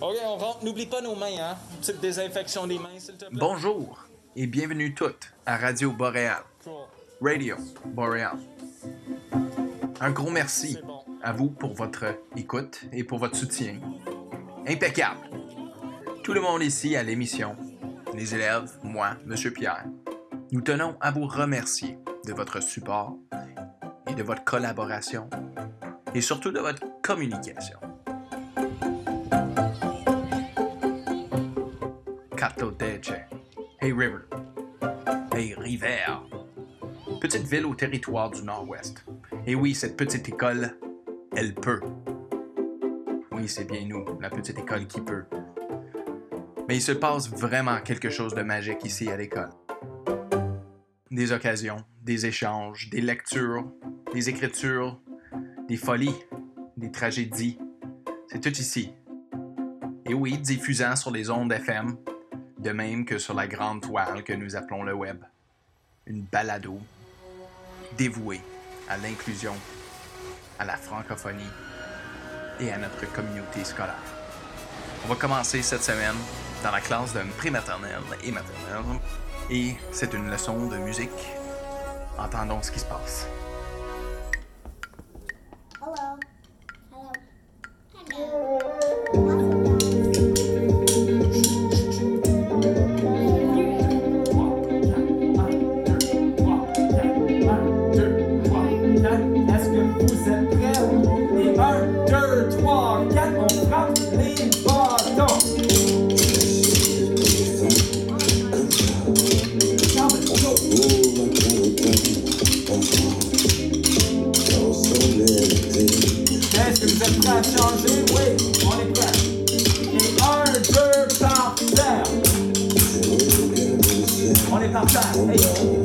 OK, on rentre. N'oublie pas nos mains, hein? Petite désinfection des mains, s'il te plaît. Bonjour et bienvenue toutes à Radio Boréal. Radio Boréal. Un gros merci à vous pour votre écoute et pour votre soutien. Impeccable. Tout le monde ici à l'émission, les élèves, moi, Monsieur Pierre, nous tenons à vous remercier de votre support et de votre collaboration et surtout de votre communication. Catotece. Hay River. hey River. Petite ville au territoire du Nord-Ouest. Et oui, cette petite école, elle peut. Oui, c'est bien nous, la petite école qui peut. Mais il se passe vraiment quelque chose de magique ici à l'école. Des occasions, des échanges, des lectures, des écritures, des folies, des tragédies. C'est tout ici. Et oui, diffusant sur les ondes FM, de même que sur la grande toile que nous appelons le web. Une balado dévouée à l'inclusion, à la francophonie et à notre communauté scolaire. On va commencer cette semaine dans la classe de prématernelle et maternelle et c'est une leçon de musique. Entendons ce qui se passe. a changé, oui, on est prêt. Et un, deux, partenaire. On est partenaire.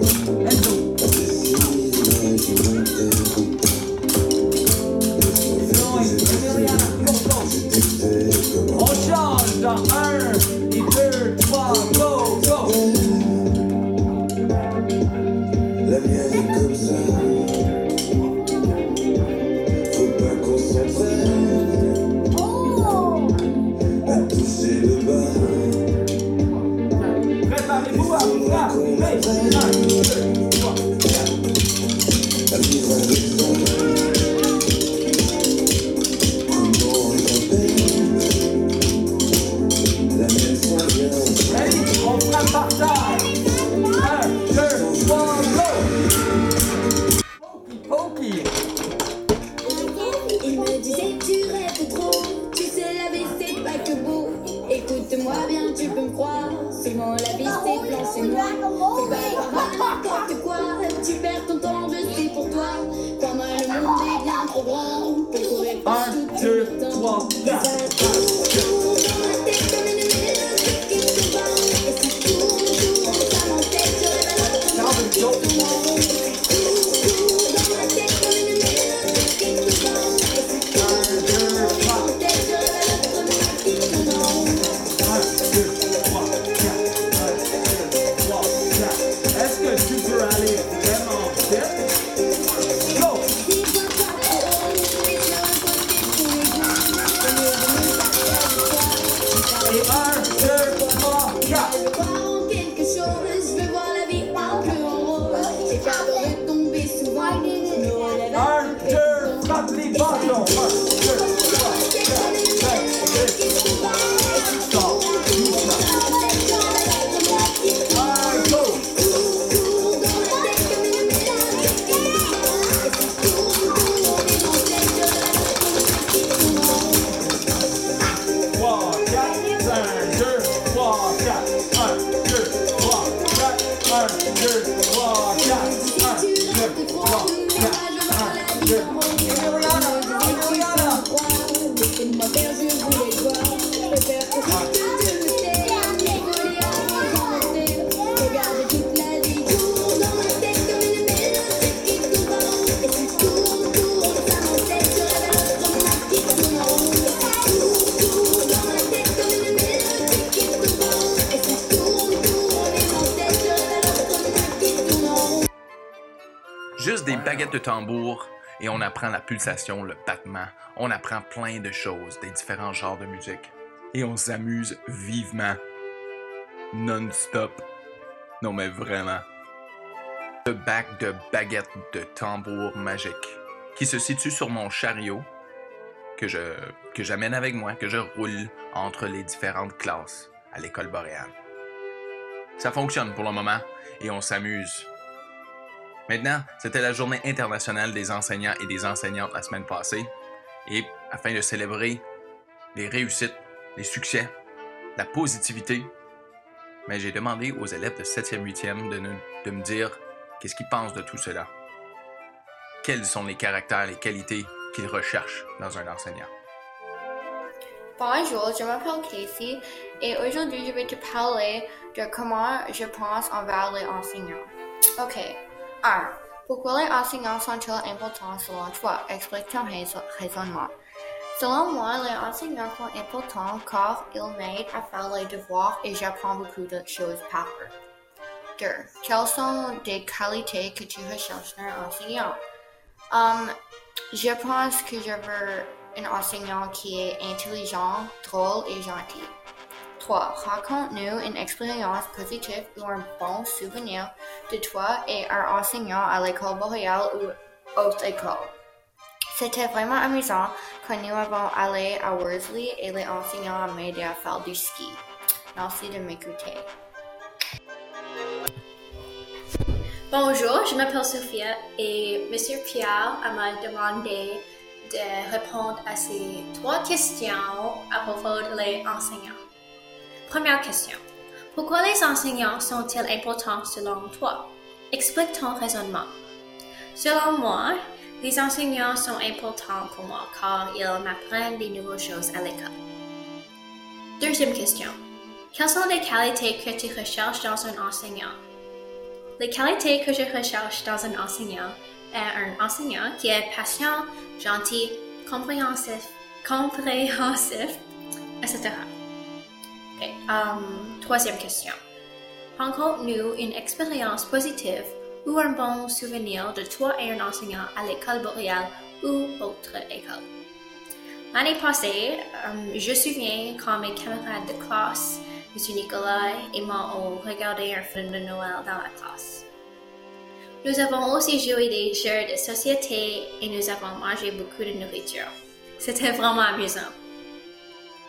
八九二 des baguettes de tambour et on apprend la pulsation, le battement. On apprend plein de choses des différents genres de musique. et on s'amuse vivement. Non-stop. Non mais vraiment. Le bac de baguette de tambour magique qui se situe sur mon chariot que je que j'amène avec moi, que je roule entre les différentes classes à l'école boréale. Ça fonctionne pour le moment et on s'amuse. Maintenant, c'était la journée internationale des enseignants et des enseignantes la semaine passée et afin de célébrer les réussites, les succès, la positivité, mais j'ai demandé aux élèves de 7e, 8e de, de me dire qu'est-ce qu'ils pensent de tout cela. Quels sont les caractères, les qualités qu'ils recherchent dans un enseignant? Bonjour, je m'appelle Casey et aujourd'hui je vais te parler de comment je pense envers les enseignants. Ok. 1. Pourquoi les enseignants sont-ils importants selon toi? Explique ton rais- raisonnement. Selon moi, les enseignants sont importants car ils m'aident à faire les devoirs et j'apprends beaucoup de choses par eux. 2. Quelles sont des qualités que tu recherches dans un enseignant? Je pense que je veux un enseignant qui est intelligent, drôle et gentil. 3. Raconte-nous une expérience positive ou un bon souvenir de toi et un enseignant à l'école boréale ou autre école. C'était vraiment amusant quand nous avons allé à Worsley et les enseignants ont aidé faire du ski. Merci de m'écouter. Bonjour, je m'appelle Sophia et Monsieur Pierre m'a demandé de répondre à ces trois questions à propos des enseignants. Première question. Pourquoi les enseignants sont-ils importants selon toi? Explique ton raisonnement. Selon moi, les enseignants sont importants pour moi car ils m'apprennent des nouvelles choses à l'école. Deuxième question. Quelles sont les qualités que tu recherches dans un enseignant? Les qualités que je recherche dans un enseignant est un enseignant qui est patient, gentil, compréhensif, compréhensif, etc. Ok, um, troisième question. Rencontre-nous une expérience positive ou un bon souvenir de toi et un enseignant à l'école boréale ou autre école. L'année passée, um, je me souviens quand mes camarades de classe M. Nicolas et moi ont regardé un film de Noël dans la classe. Nous avons aussi joué des jeux de société et nous avons mangé beaucoup de nourriture. C'était vraiment amusant.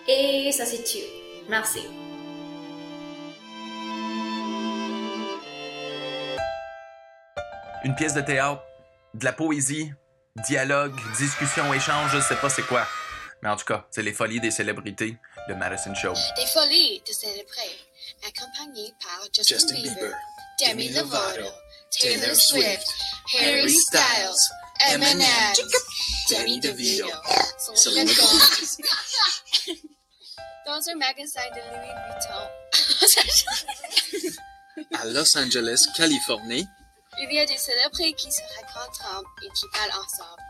Et ça c'est tout. Merci. Une pièce de théâtre, de la poésie, dialogue, discussion, échange, je sais pas c'est quoi. Mais en tout cas, c'est les folies des célébrités de Madison Show. Des folies de célébrer, accompagné par Justin, Justin Bieber, Bieber, Demi Demi Lovato, Lovato, Taylor Taylor Swift, Harry Styles, Eminem, Danny DeVito, Selena Gomez. Dans un magasin de Louis Vuitton, À Los Angeles, Californie, il y a des célébrités qui se rencontrent et qui parlent ensemble.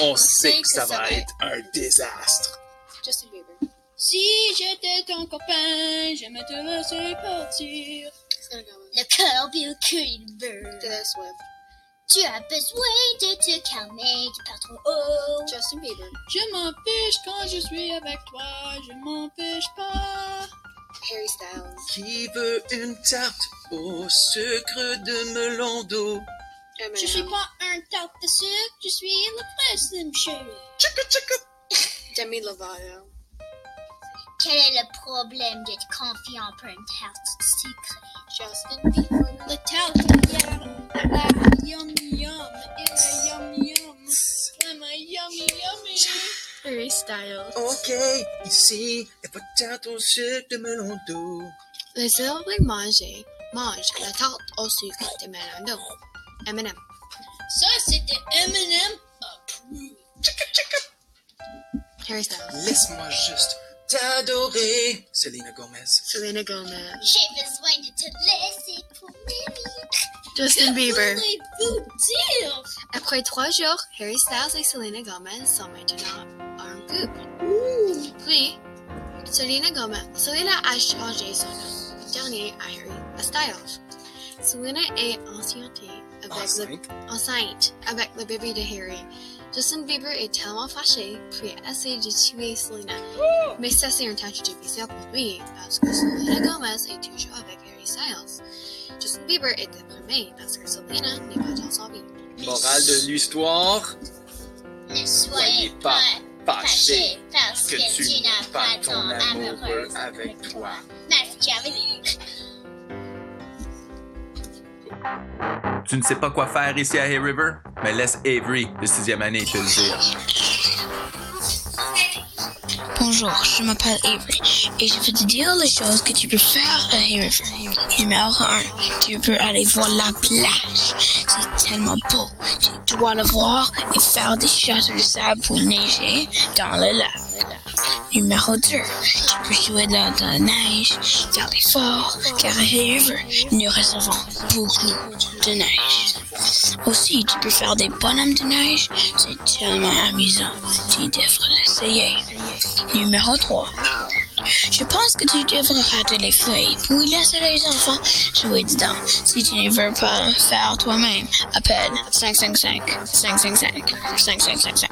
on sait que ça va être un désastre. Justin Bieber. Si j'étais ton copain, j'aimerais te laisser partir. Le cœur bien cuit le beurre. Taylor Swift. Tu as besoin de te calmer, tu pars trop haut. Justin Bieber. Je m'empêche quand je suis avec toi, je m'empêche pas. Harry Styles. Qui veut une tarte au sucre de melon d'eau? Je suis pas un tarte de sucre, je suis le prince de chérie. Demi Lovato. Quel est le problème d'être confiant pour une tarte de sucre? Justin Bieber. Le tarte yum, la yum yum, et la yum yum, and la yummy yummy. Harry Styles. Ok, ici, et pas de tarte au sucre de melon d'eau. Les célébrités mangent, mangent la tarte au sucre de melon d'eau. Eminem. Ça, c'était Eminem approved. Harry Styles. Laisse-moi juste t'adorer. Selena Gomez. Selena Gomez. J'ai besoin de te laisser pour Justin Bieber. Après trois jours, Harry Styles et Selena Gomez sont maintenant en couple. Puis, Selena Gomez, Selena a changé son nom dernier à Harry à Styles. Selena est enceinte avec le Enceinte. avec le bébé de Harry. Justin Bieber est tellement fâché, puis essaie de tuer Selena. Mais ça, c'est un tâche difficile pour lui, parce que Selena Gomez est toujours avec Harry Styles. Justin Bieber est déprimé parce que Selena n'est pas dans sa vie. Morale de l'histoire, Ne soyez pas fâchés parce que tu n'as pas ton amoureux avec toi. Machiavélique. Tu ne sais pas quoi faire ici à Hay River? Mais laisse Avery, de sixième année, te le dire. Bonjour, je m'appelle Avery et je vais te dire les choses que tu peux faire à Hay River. Numéro 1, tu peux aller voir la plage. C'est tellement beau. Tu dois le voir et faire des châteaux de sable pour neiger dans le lac. Numéro 2, tu peux jouer dans, la neige, faire des forts, car à River, nous recevons beaucoup de neige. Aussi, tu peux faire des bonhommes de neige, c'est tellement amusant. Tu devrais l'essayer. Numéro 3. Je pense que tu devrais rater les feuilles pour laisser les enfants jouer dedans. Si tu ne veux pas faire toi-même, appelle 555 555 5555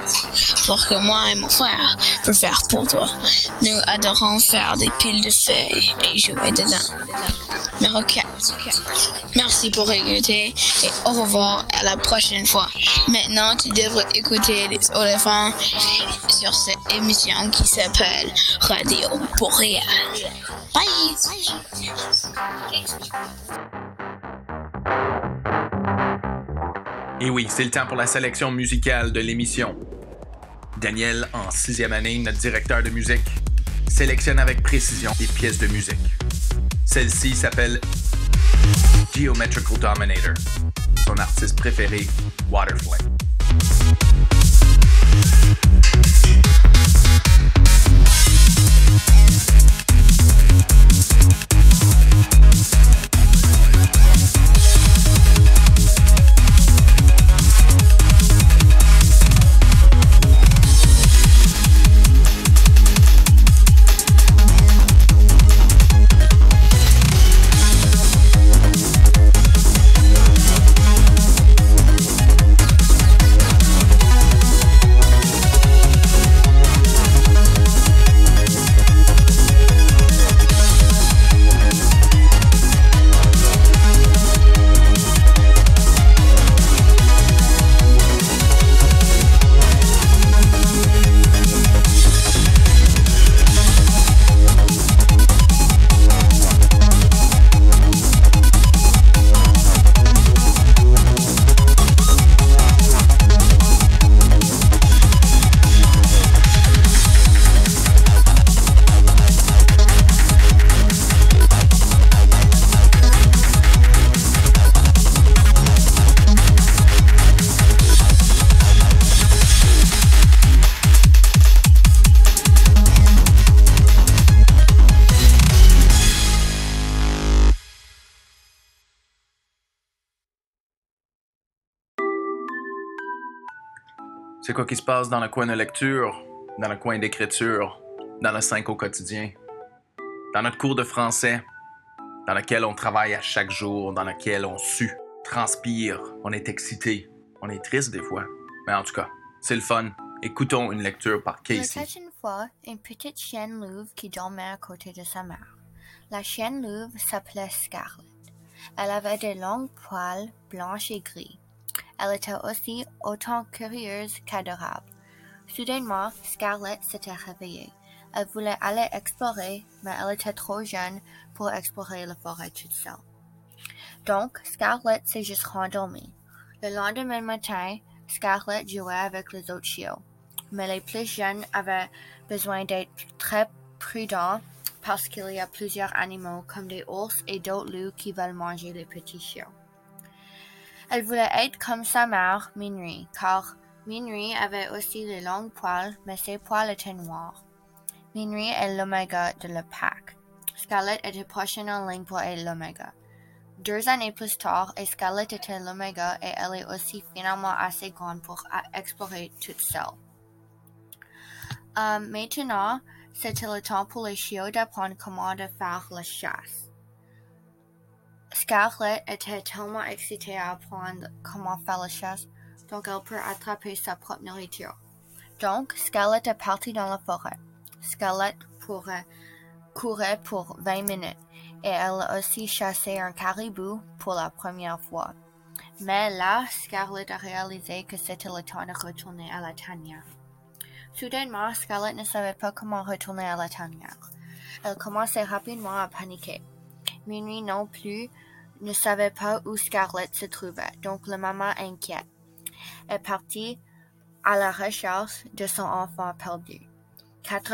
pour que moi et mon frère peut faire pour toi. Nous adorons faire des piles de feuilles et jouer dedans. Numéro 4. Merci pour écouter et au revoir à la prochaine fois. Maintenant, tu devrais écouter les éléphants sur cette émission qui s'appelle Radio Et oui, c'est le temps pour la sélection musicale de l'émission. Daniel, en sixième année, notre directeur de musique, sélectionne avec précision des pièces de musique. Celle-ci s'appelle Geometrical Dominator. Son artiste préféré, Waterflame. Quoi qui se passe dans le coin de lecture, dans le coin d'écriture, dans le 5 au quotidien, dans notre cours de français, dans lequel on travaille à chaque jour, dans lequel on sue, transpire, on est excité, on est triste des fois. Mais en tout cas, c'est le fun. Écoutons une lecture par Casey. était une fois une petite chienne louve qui dormait à côté de sa mère. La chienne louve s'appelait Scarlett. Elle avait des longs poils blanches et gris. Elle était aussi autant curieuse qu'adorable. Soudainement, Scarlett s'était réveillée. Elle voulait aller explorer, mais elle était trop jeune pour explorer la forêt toute seule. Donc, Scarlett s'est juste rendormie. Le lendemain matin, Scarlett jouait avec les autres chiots. Mais les plus jeunes avaient besoin d'être très prudents parce qu'il y a plusieurs animaux comme des ours et d'autres loups qui veulent manger les petits chiots. Elle voulait être comme sa mère, Minri, car Minri avait aussi les longs poils, mais ses poils étaient noirs. Minri est l'oméga de le pack. Scarlett était prochaine en ligne pour être l'oméga. Deux années plus tard, et Scarlett était l'oméga et elle est aussi finalement assez grande pour explorer toute seule. Euh, maintenant, c'était le temps pour les chiots d'apprendre comment de faire la chasse. Scarlett était tellement excitée à apprendre comment faire la chasse donc elle peut attraper sa propre nourriture. Donc, Scarlett est partie dans la forêt. Scarlett pourrait courir pour 20 minutes et elle a aussi chassé un caribou pour la première fois. Mais là, Scarlett a réalisé que c'était le temps de retourner à la tanière. Soudainement, Scarlett ne savait pas comment retourner à la tanière. Elle commençait rapidement à paniquer. Minuit non plus ne savait pas où Scarlett se trouvait, donc la maman inquiète est partie à la recherche de son enfant perdu. Quatre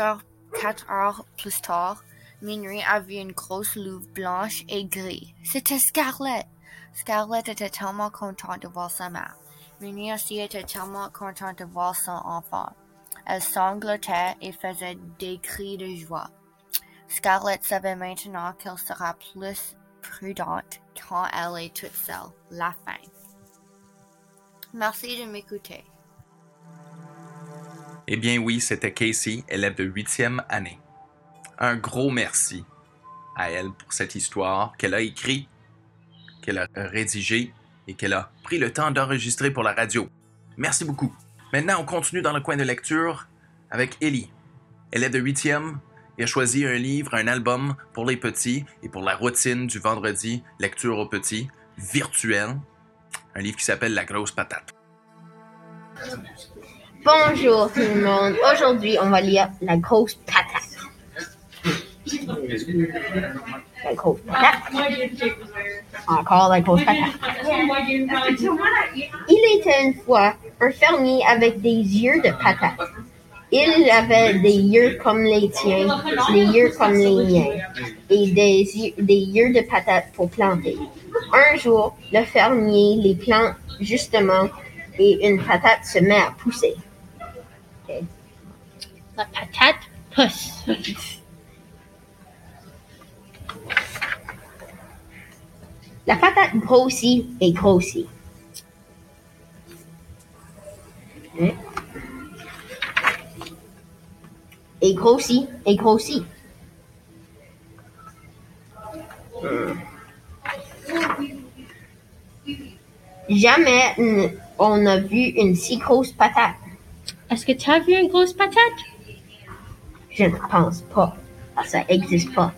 heures, plus tard, Minuit a vu une grosse louve blanche et grise. C'était Scarlett. Scarlett était tellement contente de voir sa mère. Minuit aussi était tellement contente de voir son enfant. Elle sanglotait et faisait des cris de joie. Scarlett savait maintenant qu'elle sera plus prudente quand elle est toute seule. La fin. Merci de m'écouter. Eh bien oui, c'était Casey, élève de huitième année. Un gros merci à elle pour cette histoire qu'elle a écrite, qu'elle a rédigée et qu'elle a pris le temps d'enregistrer pour la radio. Merci beaucoup. Maintenant, on continue dans le coin de lecture avec Ellie. Est de huitième et a choisi un livre, un album pour les petits et pour la routine du vendredi, lecture aux petits, virtuel. Un livre qui s'appelle La grosse patate. Bonjour tout le monde. Aujourd'hui, on va lire La grosse patate. La grosse patate. Encore la grosse patate. Il était une fois un fermier avec des yeux de patate. Il avait des yeux comme les tiens, des yeux comme les miens, et des yeux, des yeux de patate pour planter. Un jour, le fermier les plante justement et une patate se met à pousser. La patate pousse. La patate grossit et grossit. Ok. Et grossit et grossit. Hmm. Jamais on n'a vu une si grosse patate. Est-ce que tu as vu une grosse patate? Je ne pense pas. Ça n'existe pas.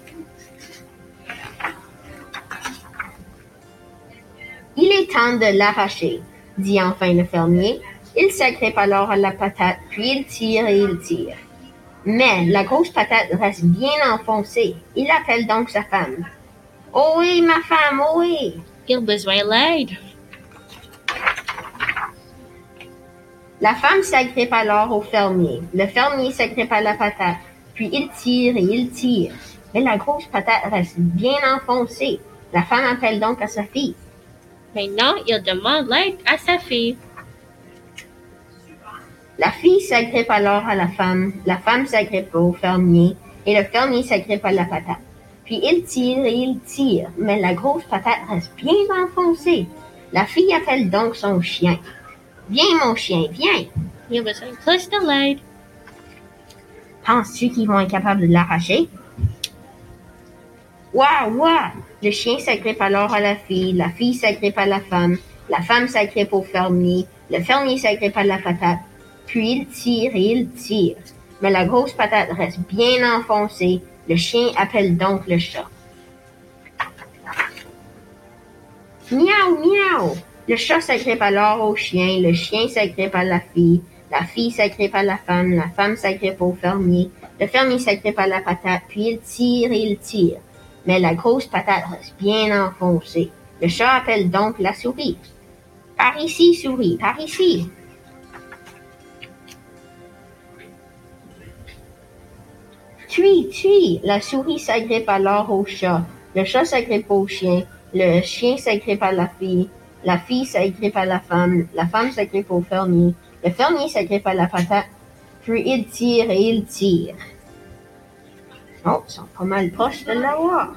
Il est temps de l'arracher, dit enfin le fermier. Il s'agrippe alors à la patate, puis il tire et il tire. Mais la grosse patate reste bien enfoncée. Il appelle donc sa femme. Oh oui, ma femme, oh oui. Il a besoin d'aide. La femme s'agrippe alors au fermier. Le fermier s'agrippe à la patate, puis il tire et il tire. Mais la grosse patate reste bien enfoncée. La femme appelle donc à sa fille. Maintenant, il demande l'aide à sa fille. La fille s'agrippe alors à la femme, la femme s'agrippe au fermier et le fermier s'agrippe à la patate. Puis il tire et il tire, mais la grosse patate reste bien enfoncée. La fille appelle donc son chien. Viens mon chien, viens. Il a besoin plus de l'aide. Penses-tu qu'ils vont être capables de l'arracher? Ouah, ouah! Le chien s'agrippe alors à la fille, la fille s'agrippe à la femme, la femme s'agrippe au fermier, le fermier s'agrippe à la patate, puis il tire il tire. Mais la grosse patate reste bien enfoncée. Le chien appelle donc le chat. Miaou, miaou! Le chat s'agrippe alors au chien, le chien s'agrippe à la fille, la fille s'agrippe à la femme, la femme s'agrippe au fermier, le fermier s'agrippe à la patate, puis il tire il tire. Mais la grosse patate reste bien enfoncée. Le chat appelle donc la souris. Par ici, souris, par ici. Tui, tui, la souris s'agrippe alors au chat. Le chat s'agrippe au chien. Le chien s'agrippe à la fille. La fille s'agrippe à la femme. La femme s'agrippe au fermier. Le fermier s'agrippe à la patate. Puis il tire et il tire. Oh, ils sont pas mal proches de l'avoir.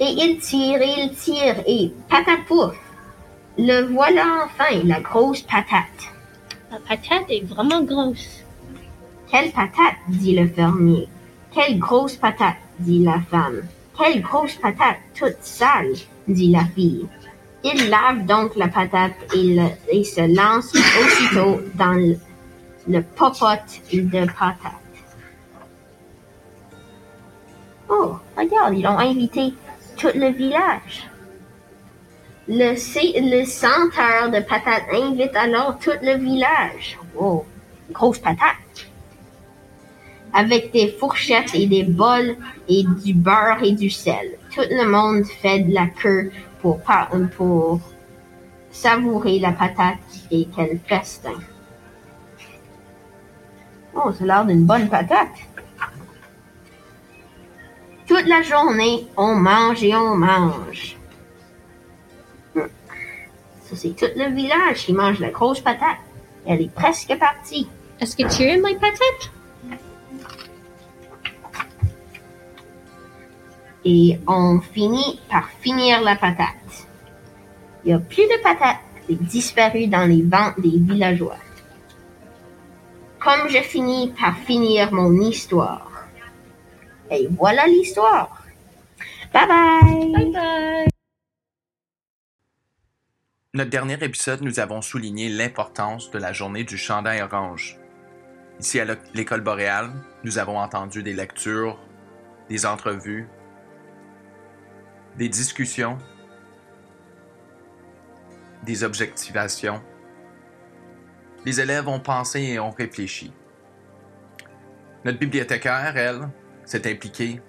Et il tire et il tire et patapouf. Le voilà enfin, la grosse patate. La patate est vraiment grosse. Quelle patate, dit le fermier. Quelle grosse patate, dit la femme. Quelle grosse patate, toute sale, dit la fille. Il lave donc la patate et, se lance aussitôt dans le, le popote de patate. Oh, regarde, ils ont invité tout le village. Le, senteur de patate invite alors tout le village. Oh, grosse patate. Avec des fourchettes et des bols et du beurre et du sel. Tout le monde fait de la queue pour, pour savourer la patate et quel festin. Oh, ça a l'air d'une bonne patate. Toute la journée, on mange et on mange. Ça, c'est tout le village qui mange la grosse patate. Elle est presque partie. Est-ce que tu aimes les patates? Et on finit par finir la patate. Il n'y a plus de patates. Elle est disparue dans les ventes des villageois. Comme je finis par finir mon histoire. Et voilà l'histoire. Bye bye. Bye bye. Notre dernier épisode, nous avons souligné l'importance de la journée du chandail orange. Ici à l'école boréale, nous avons entendu des lectures, des entrevues, des discussions, des objectivations. Les élèves ont pensé et ont réfléchi. Notre bibliothécaire, elle, s'est impliquée.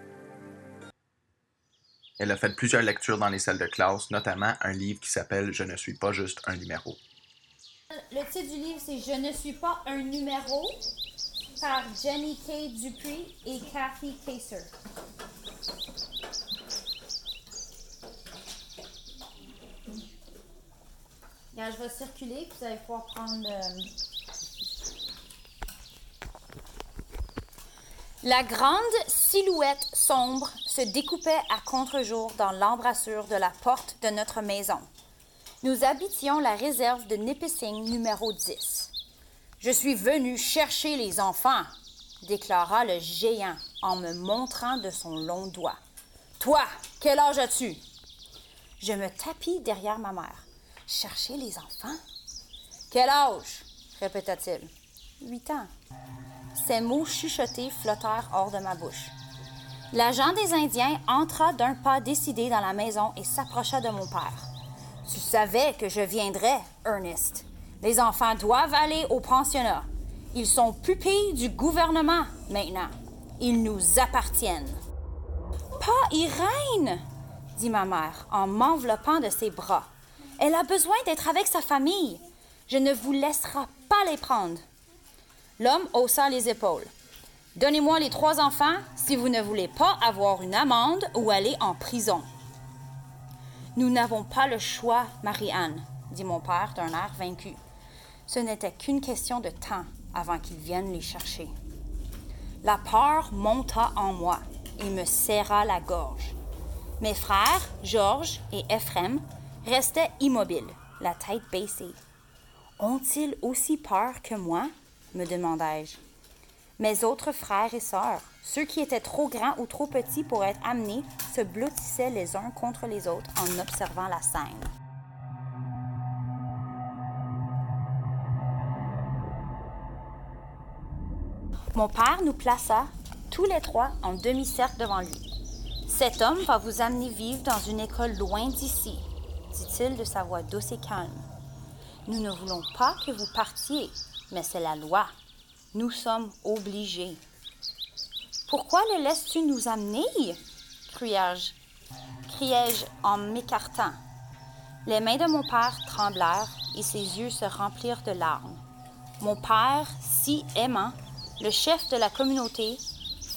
Elle a fait plusieurs lectures dans les salles de classe, notamment un livre qui s'appelle Je ne suis pas juste un numéro. Le titre du livre, c'est Je ne suis pas un numéro par Jenny K. Dupuis et Kathy. Regarde, je vais circuler, vous allez pouvoir prendre le... La grande silhouette sombre se découpait à contre-jour dans l'embrasure de la porte de notre maison. Nous habitions la réserve de Nipissing numéro 10. Je suis venu chercher les enfants, déclara le géant en me montrant de son long doigt. Toi, quel âge as-tu? Je me tapis derrière ma mère. Chercher les enfants? Quel âge? répéta-t-il. Huit ans. Ces mots chuchotés flottèrent hors de ma bouche. L'agent des Indiens entra d'un pas décidé dans la maison et s'approcha de mon père. Tu savais que je viendrais, Ernest. Les enfants doivent aller au pensionnat. Ils sont pupilles du gouvernement maintenant. Ils nous appartiennent. Pas Irène, dit ma mère en m'enveloppant de ses bras. Elle a besoin d'être avec sa famille. Je ne vous laisserai pas les prendre. L'homme haussa les épaules. Donnez-moi les trois enfants si vous ne voulez pas avoir une amende ou aller en prison. Nous n'avons pas le choix, Marie-Anne, dit mon père d'un air vaincu. Ce n'était qu'une question de temps avant qu'ils viennent les chercher. La peur monta en moi et me serra la gorge. Mes frères, Georges et Ephrem, restaient immobiles, la tête baissée. Ont-ils aussi peur que moi? Me demandai-je. Mes autres frères et sœurs, ceux qui étaient trop grands ou trop petits pour être amenés, se blottissaient les uns contre les autres en observant la scène. Mon père nous plaça tous les trois en demi-cercle devant lui. Cet homme va vous amener vivre dans une école loin d'ici, dit-il de sa voix douce et calme. Nous ne voulons pas que vous partiez, mais c'est la loi. Nous sommes obligés. Pourquoi le laisses-tu nous amener? criai-je, criai-je en m'écartant. Les mains de mon père tremblèrent et ses yeux se remplirent de larmes. Mon père, si aimant, le chef de la communauté,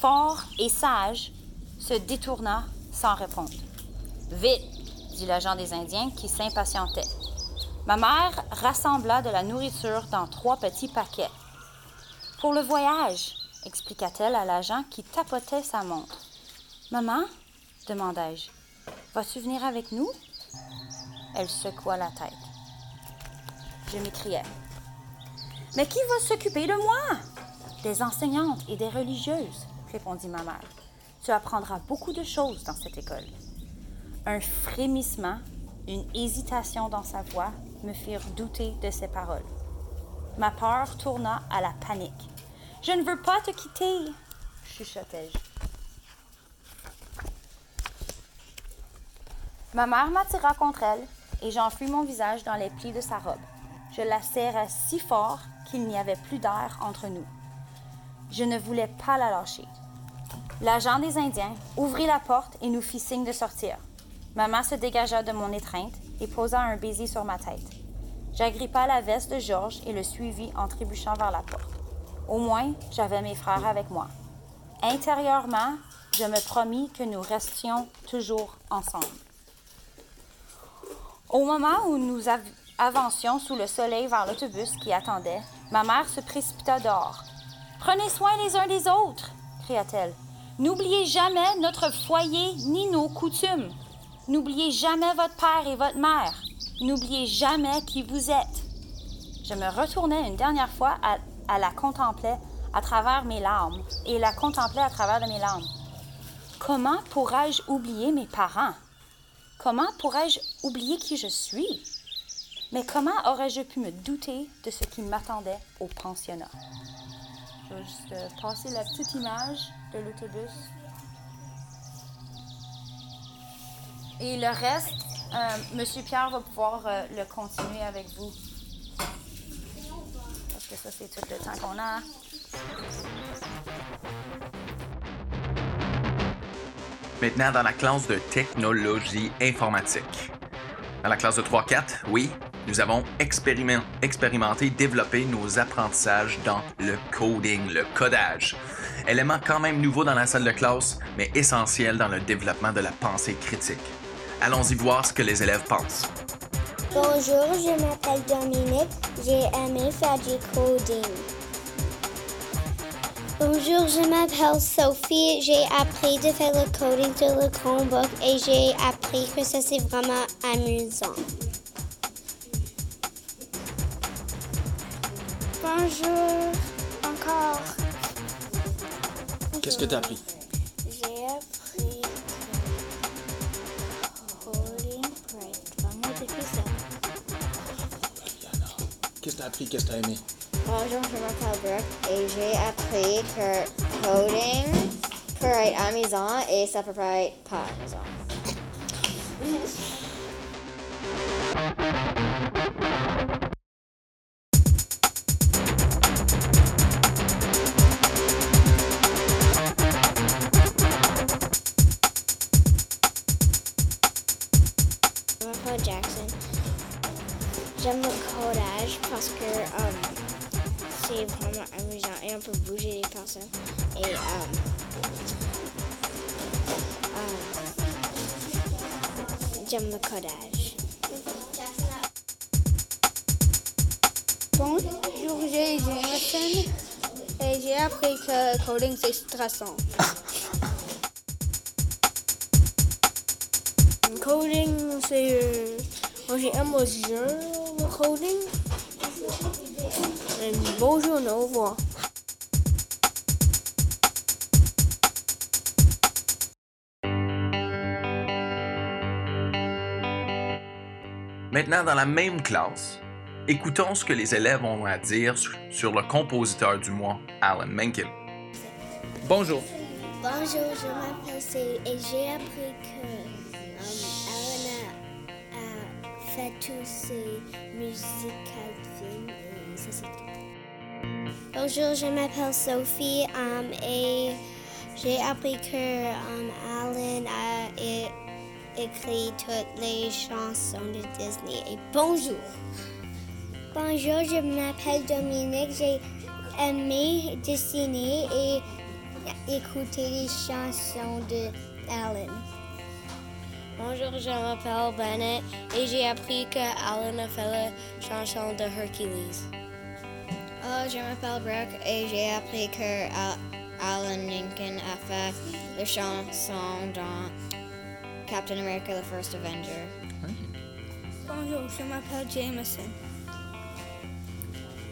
fort et sage, se détourna sans répondre. Vite, dit l'agent des Indiens qui s'impatientait. Ma mère rassembla de la nourriture dans trois petits paquets. Pour le voyage, expliqua-t-elle à l'agent qui tapotait sa montre. Maman, demandai-je, vas-tu venir avec nous? Elle secoua la tête. Je m'écriai. Mais qui va s'occuper de moi? Des enseignantes et des religieuses, répondit ma mère. Tu apprendras beaucoup de choses dans cette école. Un frémissement Une hésitation dans sa voix me firent douter de ses paroles. Ma peur tourna à la panique. Je ne veux pas te quitter, chuchotai-je. Ma mère m'attira contre elle et j'enfuis mon visage dans les plis de sa robe. Je la serrai si fort qu'il n'y avait plus d'air entre nous. Je ne voulais pas la lâcher. L'agent des Indiens ouvrit la porte et nous fit signe de sortir. Maman se dégagea de mon étreinte et posa un baiser sur ma tête. J'agrippa la veste de Georges et le suivis en trébuchant vers la porte. Au moins, j'avais mes frères avec moi. Intérieurement, je me promis que nous restions toujours ensemble. Au moment où nous av- avancions sous le soleil vers l'autobus qui attendait, ma mère se précipita dehors. Prenez soin les uns des autres, cria-t-elle. N'oubliez jamais notre foyer ni nos coutumes. N'oubliez jamais votre père et votre mère. N'oubliez jamais qui vous êtes. Je me retournai une dernière fois à, la contemplais à travers mes larmes et la contemplais à travers de mes larmes. Comment pourrais-je oublier mes parents? Comment pourrais-je oublier qui je suis? Mais comment aurais-je pu me douter de ce qui m'attendait au pensionnat? Je vais juste euh, passer la petite image de l'autobus. Et le reste, euh, Monsieur Pierre va pouvoir euh, le continuer avec vous. Parce que ça, c'est tout le temps qu'on a. Maintenant, dans la classe de technologie informatique. Dans la classe de 3-4, oui, nous avons expériment- expérimenté, développé nos apprentissages dans le coding, le codage. Élément quand même nouveau dans la salle de classe, mais essentiel dans le développement de la pensée critique. Allons-y voir ce que les élèves pensent. Bonjour, je m'appelle Dominique. J'ai aimé faire du coding. Bonjour, je m'appelle Sophie. J'ai appris de faire le coding sur le Chromebook et j'ai appris que ça c'est vraiment amusant. Bonjour, encore. Qu'est-ce que tu as appris? Qu'est-ce que tu as appris? Qu'est-ce que tu as aimé? Bonjour, je m'appelle Brooke et j'ai appris que coding peut être amusant et ça peut pas être pas amusant. Jackson. J'aime le codage parce que euh, c'est vraiment amusant et on peut bouger les personnes. Et euh, euh, j'aime le codage. Bonjour, j'ai Jameson et j'ai appris que coding c'est stressant. coding, c'est. euh, Moi j'ai aimé le jeu, coding. Bonjour, au revoir. Maintenant, dans la même classe, écoutons ce que les élèves ont à dire sur- le compositeur du mois, Alan Menken. Bonjour. Bonjour, je m'appelle Céline et j'ai appris que euh, et ça c'est tout. Bonjour, je m'appelle Sophie um, et j'ai appris que um, Alan a écrit toutes les chansons de Disney. Et bonjour! Bonjour, je m'appelle Dominique. J'ai aimé dessiner et écouter les chansons de Alan. Bonjour, je m'appelle Bennett et j'ai appris que Alan a fait la chanson de Hercules. Oh, je m'appelle Brooke et j'ai appris que Al- Alan Lincoln a fait la chanson dans Captain America the First Avenger. Bonjour, je m'appelle Jameson.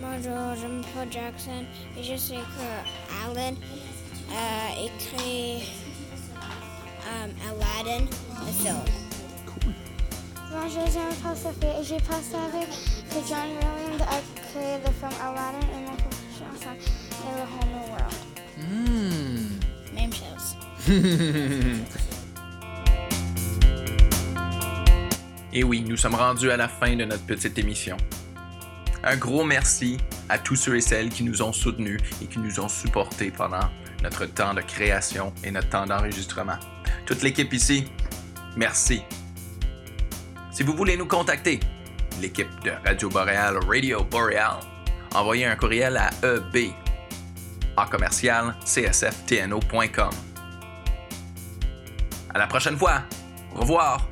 Bonjour, je m'appelle Jackson et je sais que Alan a écrit um, Aladdin, le film. Bonjour, je m'appelle Sophie et j'ai passé avec John Williams à créer le film Aladdin et mon chanson est le Whole New World. Hmm. Même chose. Et oui, nous sommes rendus à la fin de notre petite émission. Un gros merci à tous ceux et celles qui nous ont soutenus et qui nous ont supportés pendant notre temps de création et notre temps d'enregistrement. Toute l'équipe ici, merci. Si vous voulez nous contacter, l'équipe de Radio Boréal, Radio Boreal, envoyez un courriel à eb en commercial csftno.com. À la prochaine fois. Au revoir.